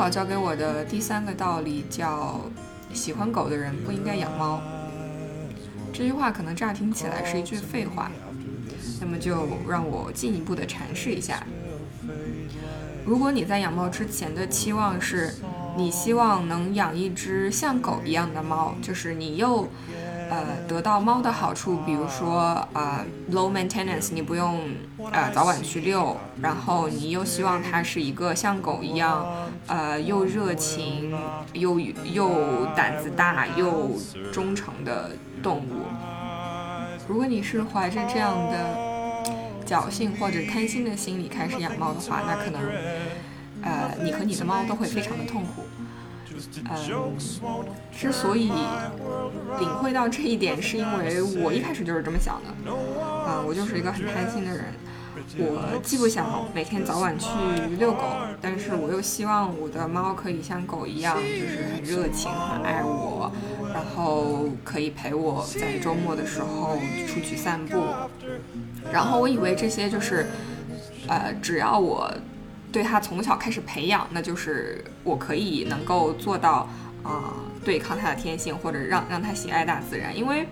老教给我的第三个道理叫：喜欢狗的人不应该养猫。这句话可能乍听起来是一句废话，那么就让我进一步的阐释一下。如果你在养猫之前的期望是，你希望能养一只像狗一样的猫，就是你又。呃，得到猫的好处，比如说，呃，low maintenance，你不用呃早晚去遛，然后你又希望它是一个像狗一样，呃，又热情又又胆子大又忠诚的动物。如果你是怀着这样的侥幸或者贪心的心理开始养猫的话，那可能，呃，你和你的猫都会非常的痛苦。嗯，之所以领会到这一点，是因为我一开始就是这么想的。啊，我就是一个很贪心的人。我既不想每天早晚去遛狗，但是我又希望我的猫可以像狗一样，就是很热情、很爱我，然后可以陪我在周末的时候出去散步。然后我以为这些就是，呃，只要我。对他从小开始培养，那就是我可以能够做到，啊，对抗他的天性，或者让让他喜爱大自然。因为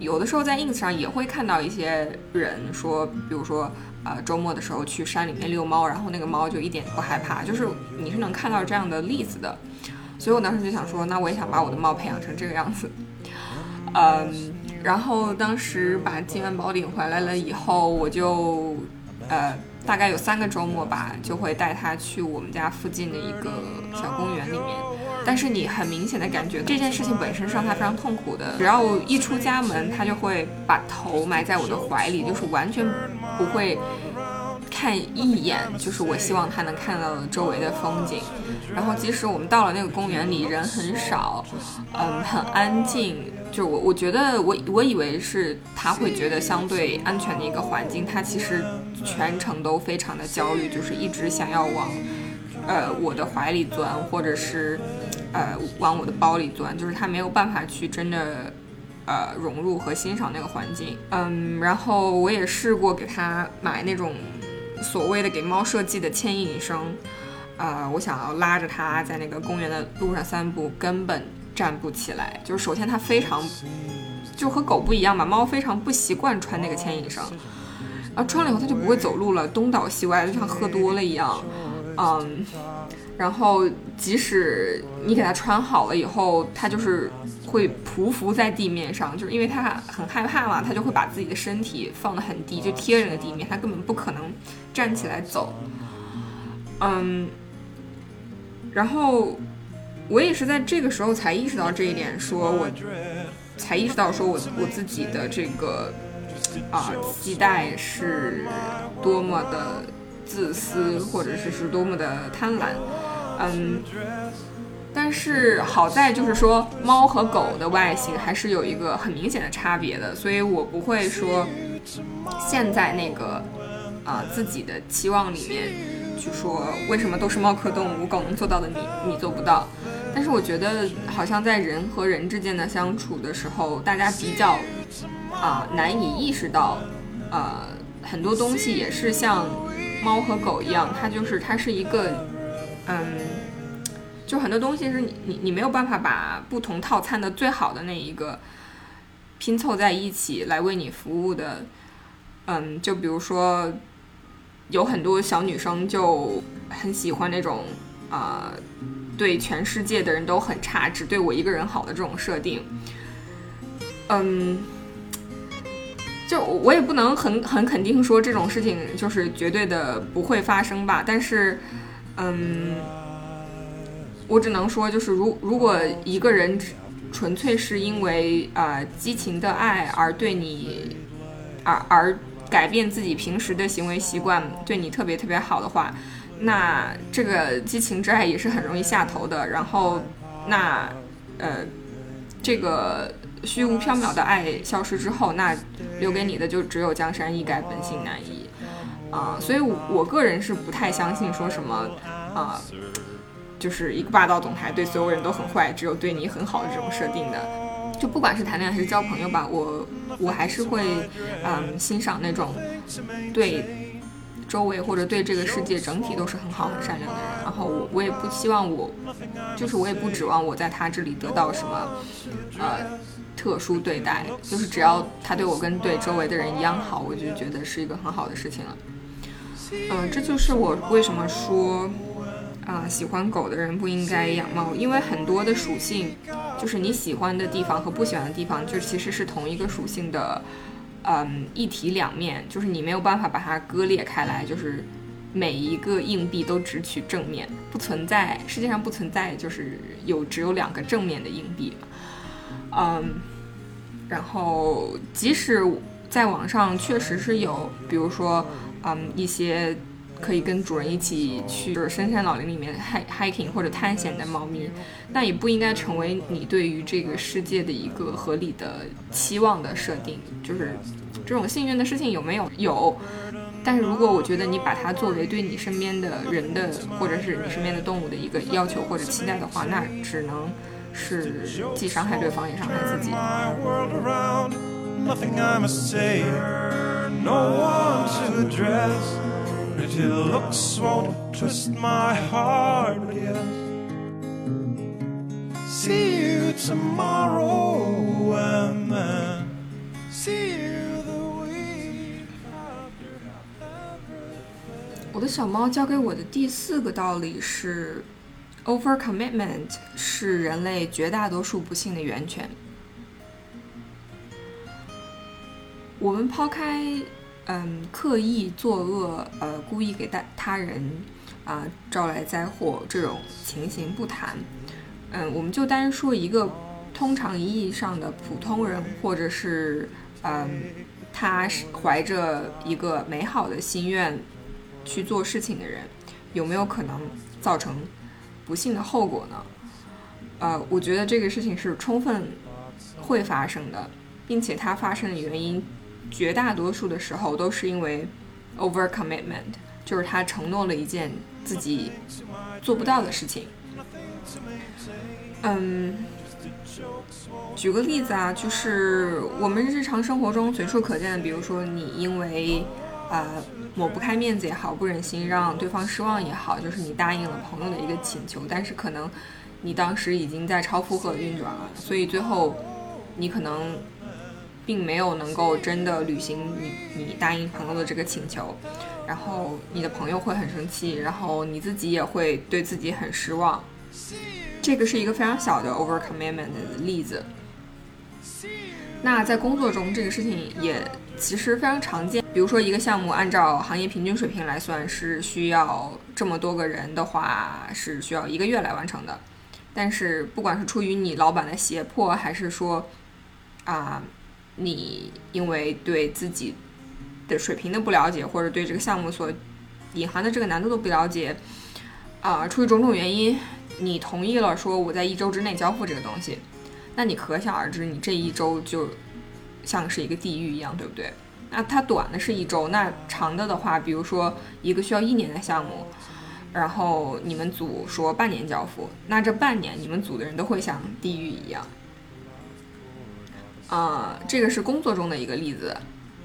有的时候在 ins 上也会看到一些人说，比如说，呃，周末的时候去山里面遛猫，然后那个猫就一点不害怕，就是你是能看到这样的例子的。所以我当时就想说，那我也想把我的猫培养成这个样子。嗯，然后当时把金元宝领回来了以后，我就，呃。大概有三个周末吧，就会带他去我们家附近的一个小公园里面。但是你很明显的感觉，这件事情本身是让他非常痛苦的。只要一出家门，他就会把头埋在我的怀里，就是完全不会看一眼，就是我希望他能看到周围的风景。然后即使我们到了那个公园里，人很少，嗯，很安静。就我，我觉得我我以为是他会觉得相对安全的一个环境，他其实全程都非常的焦虑，就是一直想要往，呃我的怀里钻，或者是，呃往我的包里钻，就是他没有办法去真的，呃融入和欣赏那个环境。嗯，然后我也试过给他买那种所谓的给猫设计的牵引绳，呃，我想要拉着它在那个公园的路上散步，根本。站不起来，就是首先它非常，就和狗不一样吧，猫非常不习惯穿那个牵引绳，然后穿了以后它就不会走路了，东倒西歪，就像喝多了一样，嗯，然后即使你给它穿好了以后，它就是会匍匐在地面上，就是因为它很害怕嘛，它就会把自己的身体放得很低，就贴着那地面，它根本不可能站起来走，嗯，然后。我也是在这个时候才意识到这一点，说我才意识到说我我自己的这个啊期待是多么的自私，或者是是多么的贪婪，嗯，但是好在就是说猫和狗的外形还是有一个很明显的差别的，所以我不会说现在那个啊自己的期望里面去说为什么都是猫科动物，狗能做到的你你做不到。但是我觉得，好像在人和人之间的相处的时候，大家比较啊难以意识到，呃，很多东西也是像猫和狗一样，它就是它是一个，嗯，就很多东西是你你你没有办法把不同套餐的最好的那一个拼凑在一起来为你服务的，嗯，就比如说有很多小女生就很喜欢那种啊。对全世界的人都很差，只对我一个人好的这种设定，嗯，就我也不能很很肯定说这种事情就是绝对的不会发生吧。但是，嗯，我只能说，就是如如果一个人纯粹是因为呃激情的爱而对你，而而改变自己平时的行为习惯，对你特别特别好的话。那这个激情之爱也是很容易下头的，然后，那，呃，这个虚无缥缈的爱消失之后，那留给你的就只有江山易改，本性难移，啊，所以我我个人是不太相信说什么，啊，就是一个霸道总裁对所有人都很坏，只有对你很好的这种设定的，就不管是谈恋爱还是交朋友吧，我我还是会，嗯，欣赏那种对。周围或者对这个世界整体都是很好很善良的人。然后我我也不希望我，就是我也不指望我在他这里得到什么，呃，特殊对待。就是只要他对我跟对周围的人一样好，我就觉得是一个很好的事情了。嗯，这就是我为什么说。啊，喜欢狗的人不应该养猫，因为很多的属性，就是你喜欢的地方和不喜欢的地方，就其实是同一个属性的，嗯，一体两面，就是你没有办法把它割裂开来，就是每一个硬币都只取正面，不存在世界上不存在就是有只有两个正面的硬币，嗯，然后即使在网上确实是有，比如说，嗯，一些。可以跟主人一起去就是深山老林里面 hiking 或者探险的猫咪，那也不应该成为你对于这个世界的一个合理的期望的设定。就是这种幸运的事情有没有？有。但是如果我觉得你把它作为对你身边的人的或者是你身边的动物的一个要求或者期待的话，那只能是既伤害对方也伤害自己。Pretty looks won't twist my heart, but yes. See you tomorrow and then see you the week after 我的小猫教给我的第四个道理是，overcommitment 是人类绝大多数不幸的源泉。我们抛开嗯，刻意作恶，呃，故意给他他人啊招来灾祸这种情形不谈，嗯，我们就单说一个通常意义上的普通人，或者是嗯，他是怀着一个美好的心愿去做事情的人，有没有可能造成不幸的后果呢？呃，我觉得这个事情是充分会发生的，并且它发生的原因。绝大多数的时候都是因为 over commitment，就是他承诺了一件自己做不到的事情。嗯，举个例子啊，就是我们日常生活中随处可见的，比如说你因为呃抹不开面子也好，不忍心让对方失望也好，就是你答应了朋友的一个请求，但是可能你当时已经在超负荷运转了，所以最后你可能。并没有能够真的履行你你答应朋友的这个请求，然后你的朋友会很生气，然后你自己也会对自己很失望。这个是一个非常小的 over commitment 的例子。那在工作中，这个事情也其实非常常见。比如说，一个项目按照行业平均水平来算，是需要这么多个人的话，是需要一个月来完成的。但是，不管是出于你老板的胁迫，还是说啊。你因为对自己的水平的不了解，或者对这个项目所隐含的这个难度的不了解，啊，出于种种原因，你同意了说我在一周之内交付这个东西，那你可想而知，你这一周就像是一个地狱一样，对不对？那它短的是一周，那长的的话，比如说一个需要一年的项目，然后你们组说半年交付，那这半年你们组的人都会像地狱一样。啊，这个是工作中的一个例子，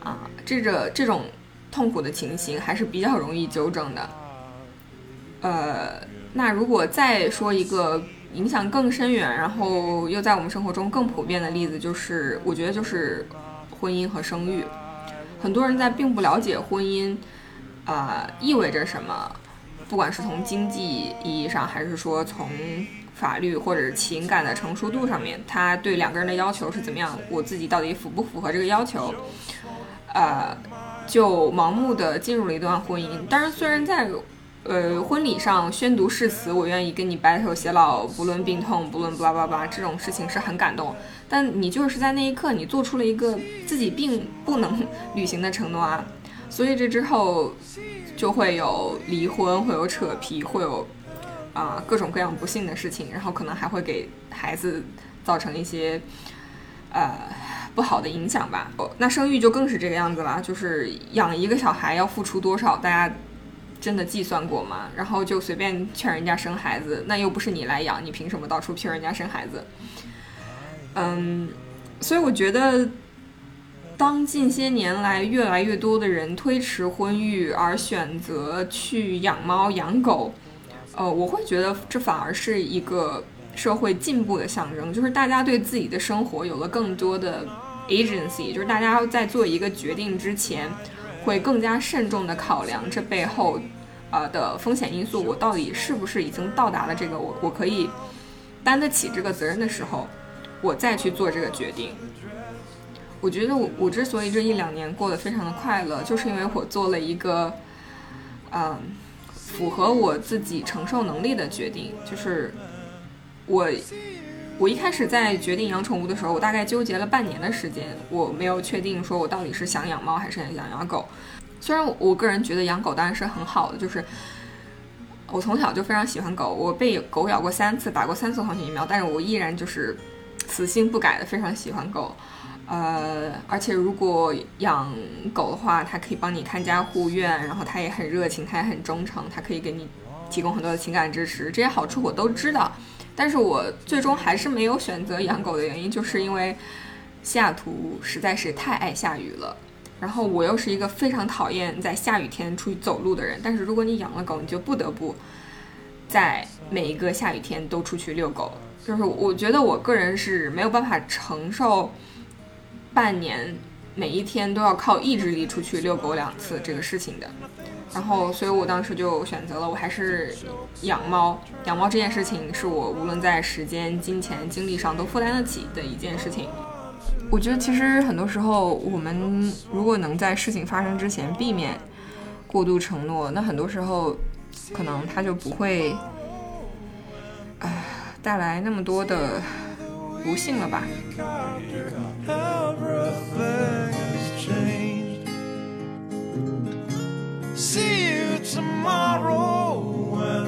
啊，这个这种痛苦的情形还是比较容易纠正的。呃，那如果再说一个影响更深远，然后又在我们生活中更普遍的例子，就是我觉得就是婚姻和生育。很多人在并不了解婚姻，啊，意味着什么，不管是从经济意义上，还是说从。法律或者是情感的成熟度上面，他对两个人的要求是怎么样？我自己到底符不符合这个要求？呃，就盲目的进入了一段婚姻。当然，虽然在呃婚礼上宣读誓词，我愿意跟你白头偕老，不论病痛，不论巴拉巴拉，这种事情是很感动。但你就是在那一刻，你做出了一个自己并不能履行的承诺啊！所以这之后就会有离婚，会有扯皮，会有。啊，各种各样不幸的事情，然后可能还会给孩子造成一些呃不好的影响吧。那生育就更是这个样子了，就是养一个小孩要付出多少，大家真的计算过吗？然后就随便劝人家生孩子，那又不是你来养，你凭什么到处骗人家生孩子？嗯，所以我觉得当近些年来越来越多的人推迟婚育而选择去养猫养狗，呃，我会觉得这反而是一个社会进步的象征，就是大家对自己的生活有了更多的 agency，就是大家在做一个决定之前，会更加慎重的考量这背后，呃的风险因素，我到底是不是已经到达了这个我我可以担得起这个责任的时候，我再去做这个决定。我觉得我我之所以这一两年过得非常的快乐，就是因为我做了一个，嗯，符合我自己承受能力的决定。就是我我一开始在决定养宠物的时候，我大概纠结了半年的时间，我没有确定说我到底是想养猫还是想养狗。虽然我个人觉得养狗当然是很好的，就是我从小就非常喜欢狗，我被狗咬过三次，打过三次狂犬疫苗，但是我依然就是死性不改的非常喜欢狗。呃，而且如果养狗的话，它可以帮你看家护院，然后它也很热情，它也很忠诚，它可以给你提供很多的情感支持，这些好处我都知道。但是我最终还是没有选择养狗的原因，就是因为西雅图实在是太爱下雨了，然后我又是一个非常讨厌在下雨天出去走路的人。但是如果你养了狗，你就不得不在每一个下雨天都出去遛狗，就是我觉得我个人是没有办法承受。半年每一天都要靠意志力出去遛狗两次这个事情的，然后所以我当时就选择了我还是养猫。养猫这件事情是我无论在时间、金钱、精力上都负担得起的一件事情。我觉得其实很多时候我们如果能在事情发生之前避免过度承诺，那很多时候可能它就不会，唉，带来那么多的不幸了吧。Tomorrow will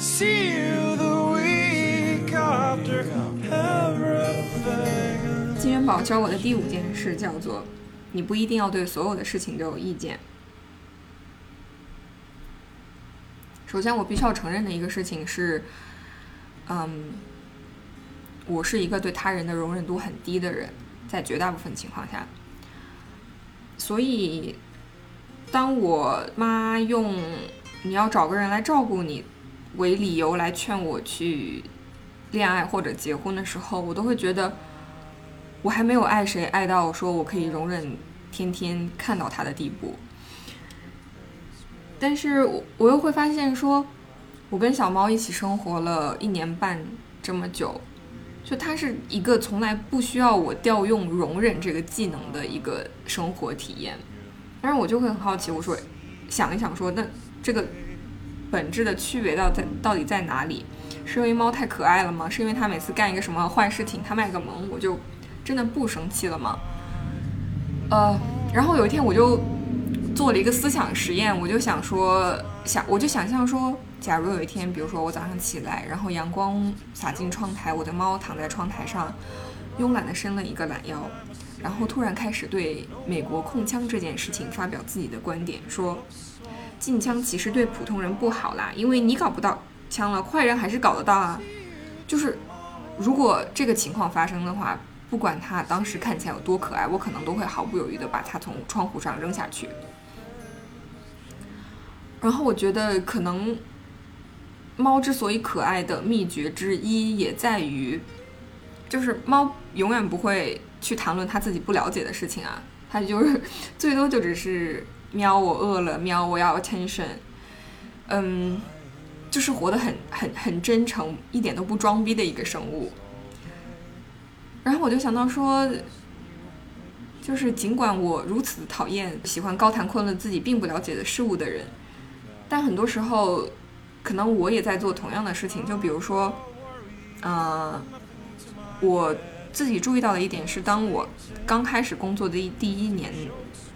see you the week after 金元宝教我的第五件事叫做：你不一定要对所有的事情都有意见。首先，我必须要承认的一个事情是，嗯。我是一个对他人的容忍度很低的人，在绝大部分情况下，所以当我妈用你要找个人来照顾你为理由来劝我去恋爱或者结婚的时候，我都会觉得我还没有爱谁爱到说我可以容忍天天看到他的地步。但是我我又会发现说，我跟小猫一起生活了一年半这么久。就它是一个从来不需要我调用容忍这个技能的一个生活体验，但是我就会很好奇，我说想一想说，那这个本质的区别到在到底在哪里？是因为猫太可爱了吗？是因为它每次干一个什么坏事情，它卖个萌，我就真的不生气了吗？呃，然后有一天我就做了一个思想实验，我就想说想我就想象说。假如有一天，比如说我早上起来，然后阳光洒进窗台，我的猫躺在窗台上，慵懒地伸了一个懒腰，然后突然开始对美国控枪这件事情发表自己的观点，说禁枪其实对普通人不好啦，因为你搞不到枪了，坏人还是搞得到啊。就是如果这个情况发生的话，不管他当时看起来有多可爱，我可能都会毫不犹豫的把它从窗户上扔下去。然后我觉得可能。猫之所以可爱的秘诀之一，也在于，就是猫永远不会去谈论他自己不了解的事情啊，他就是最多就只是喵，我饿了，喵，我要 attention，嗯，就是活得很很很真诚，一点都不装逼的一个生物。然后我就想到说，就是尽管我如此讨厌喜欢高谈阔论自己并不了解的事物的人，但很多时候。可能我也在做同样的事情，就比如说，呃，我自己注意到的一点是，当我刚开始工作的第第一年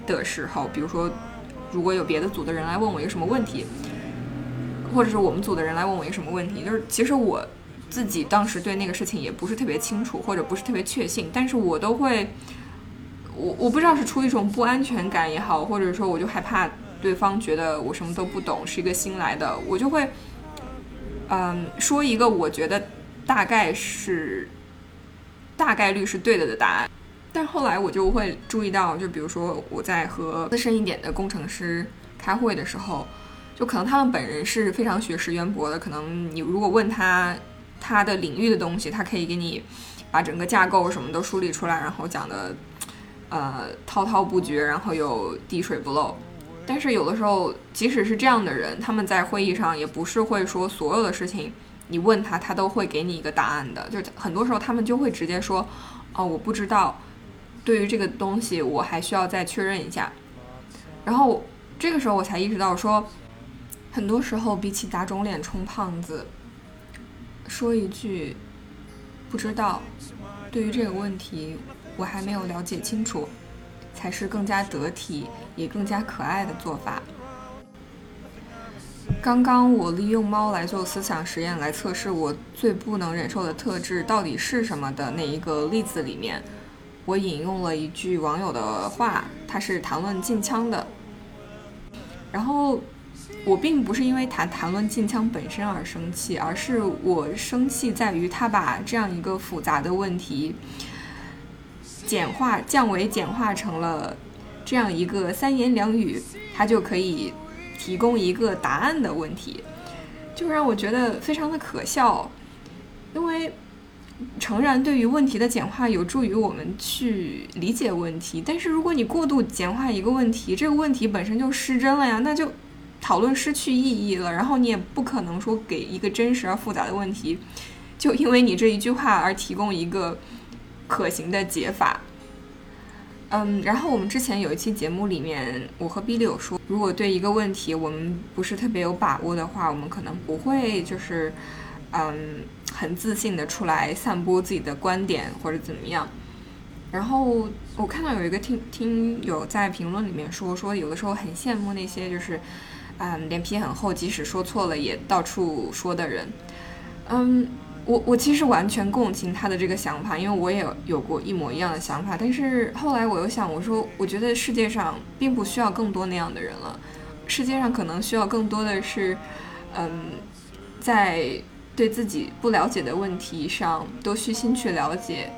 的时候，比如说，如果有别的组的人来问我一个什么问题，或者是我们组的人来问我一个什么问题，就是其实我自己当时对那个事情也不是特别清楚，或者不是特别确信，但是我都会，我我不知道是出于一种不安全感也好，或者说我就害怕。对方觉得我什么都不懂，是一个新来的，我就会，嗯，说一个我觉得大概是大概率是对的的答案。但后来我就会注意到，就比如说我在和资深一点的工程师开会的时候，就可能他们本人是非常学识渊博的，可能你如果问他他的领域的东西，他可以给你把整个架构什么都梳理出来，然后讲的呃滔滔不绝，然后又滴水不漏。但是有的时候，即使是这样的人，他们在会议上也不是会说所有的事情，你问他，他都会给你一个答案的。就很多时候，他们就会直接说：“哦，我不知道。”对于这个东西，我还需要再确认一下。然后这个时候，我才意识到说，很多时候比起打肿脸充胖子，说一句“不知道”，对于这个问题，我还没有了解清楚。才是更加得体也更加可爱的做法。刚刚我利用猫来做思想实验，来测试我最不能忍受的特质到底是什么的那一个例子里面，我引用了一句网友的话，他是谈论禁枪的。然后我并不是因为谈谈论禁枪本身而生气，而是我生气在于他把这样一个复杂的问题。简化降维简化成了这样一个三言两语，他就可以提供一个答案的问题，就让我觉得非常的可笑。因为诚然，对于问题的简化有助于我们去理解问题，但是如果你过度简化一个问题，这个问题本身就失真了呀，那就讨论失去意义了。然后你也不可能说给一个真实而复杂的问题，就因为你这一句话而提供一个。可行的解法，嗯，然后我们之前有一期节目里面，我和 b 六说，如果对一个问题我们不是特别有把握的话，我们可能不会就是，嗯，很自信的出来散播自己的观点或者怎么样。然后我看到有一个听听友在评论里面说，说有的时候很羡慕那些就是，嗯，脸皮很厚，即使说错了也到处说的人，嗯。我我其实完全共情他的这个想法，因为我也有过一模一样的想法。但是后来我又想，我说我觉得世界上并不需要更多那样的人了，世界上可能需要更多的是，嗯，在对自己不了解的问题上多虚心去了解，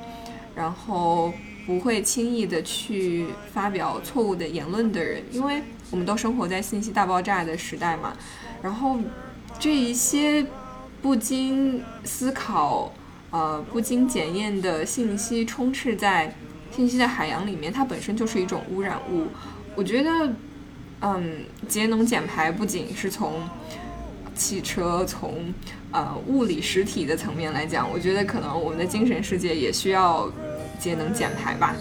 然后不会轻易的去发表错误的言论的人，因为我们都生活在信息大爆炸的时代嘛，然后这一些。不经思考，呃，不经检验的信息充斥在信息的海洋里面，它本身就是一种污染物。我觉得，嗯，节能减排不仅是从汽车、从呃物理实体的层面来讲，我觉得可能我们的精神世界也需要节能减排吧。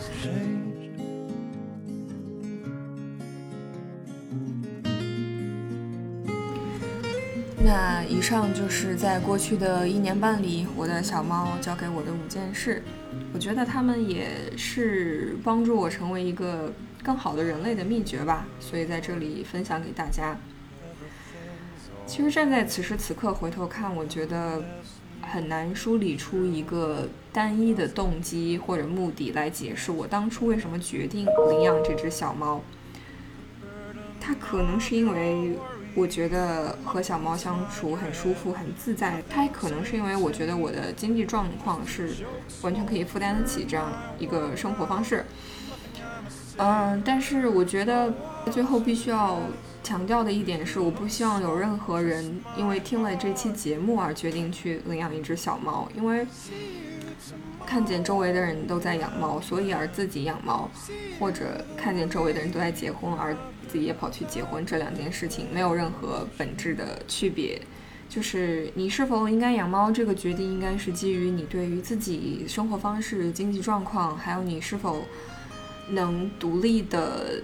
那以上就是在过去的一年半里，我的小猫教给我的五件事。我觉得它们也是帮助我成为一个更好的人类的秘诀吧，所以在这里分享给大家。其实站在此时此刻回头看，我觉得很难梳理出一个单一的动机或者目的来解释我当初为什么决定领养这只小猫。它可能是因为。我觉得和小猫相处很舒服、很自在。它可能是因为我觉得我的经济状况是完全可以负担得起这样一个生活方式。嗯，但是我觉得最后必须要强调的一点是，我不希望有任何人因为听了这期节目而决定去领养一只小猫，因为看见周围的人都在养猫，所以而自己养猫，或者看见周围的人都在结婚而。自己也跑去结婚，这两件事情没有任何本质的区别。就是你是否应该养猫这个决定，应该是基于你对于自己生活方式、经济状况，还有你是否能独立的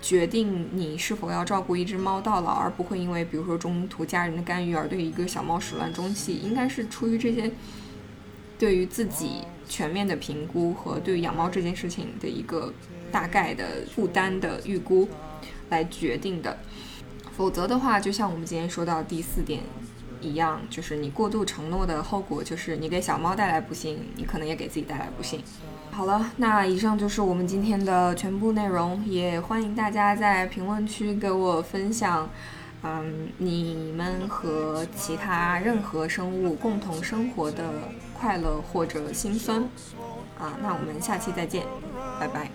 决定你是否要照顾一只猫到老，而不会因为比如说中途家人的干预而对一个小猫始乱终弃。应该是出于这些对于自己全面的评估和对于养猫这件事情的一个大概的负担的预估。来决定的，否则的话，就像我们今天说到第四点一样，就是你过度承诺的后果，就是你给小猫带来不幸，你可能也给自己带来不幸。好了，那以上就是我们今天的全部内容，也欢迎大家在评论区给我分享，嗯，你们和其他任何生物共同生活的快乐或者心酸。啊，那我们下期再见，拜拜。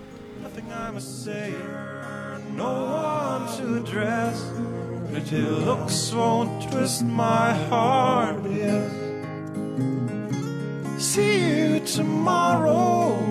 See you tomorrow and then see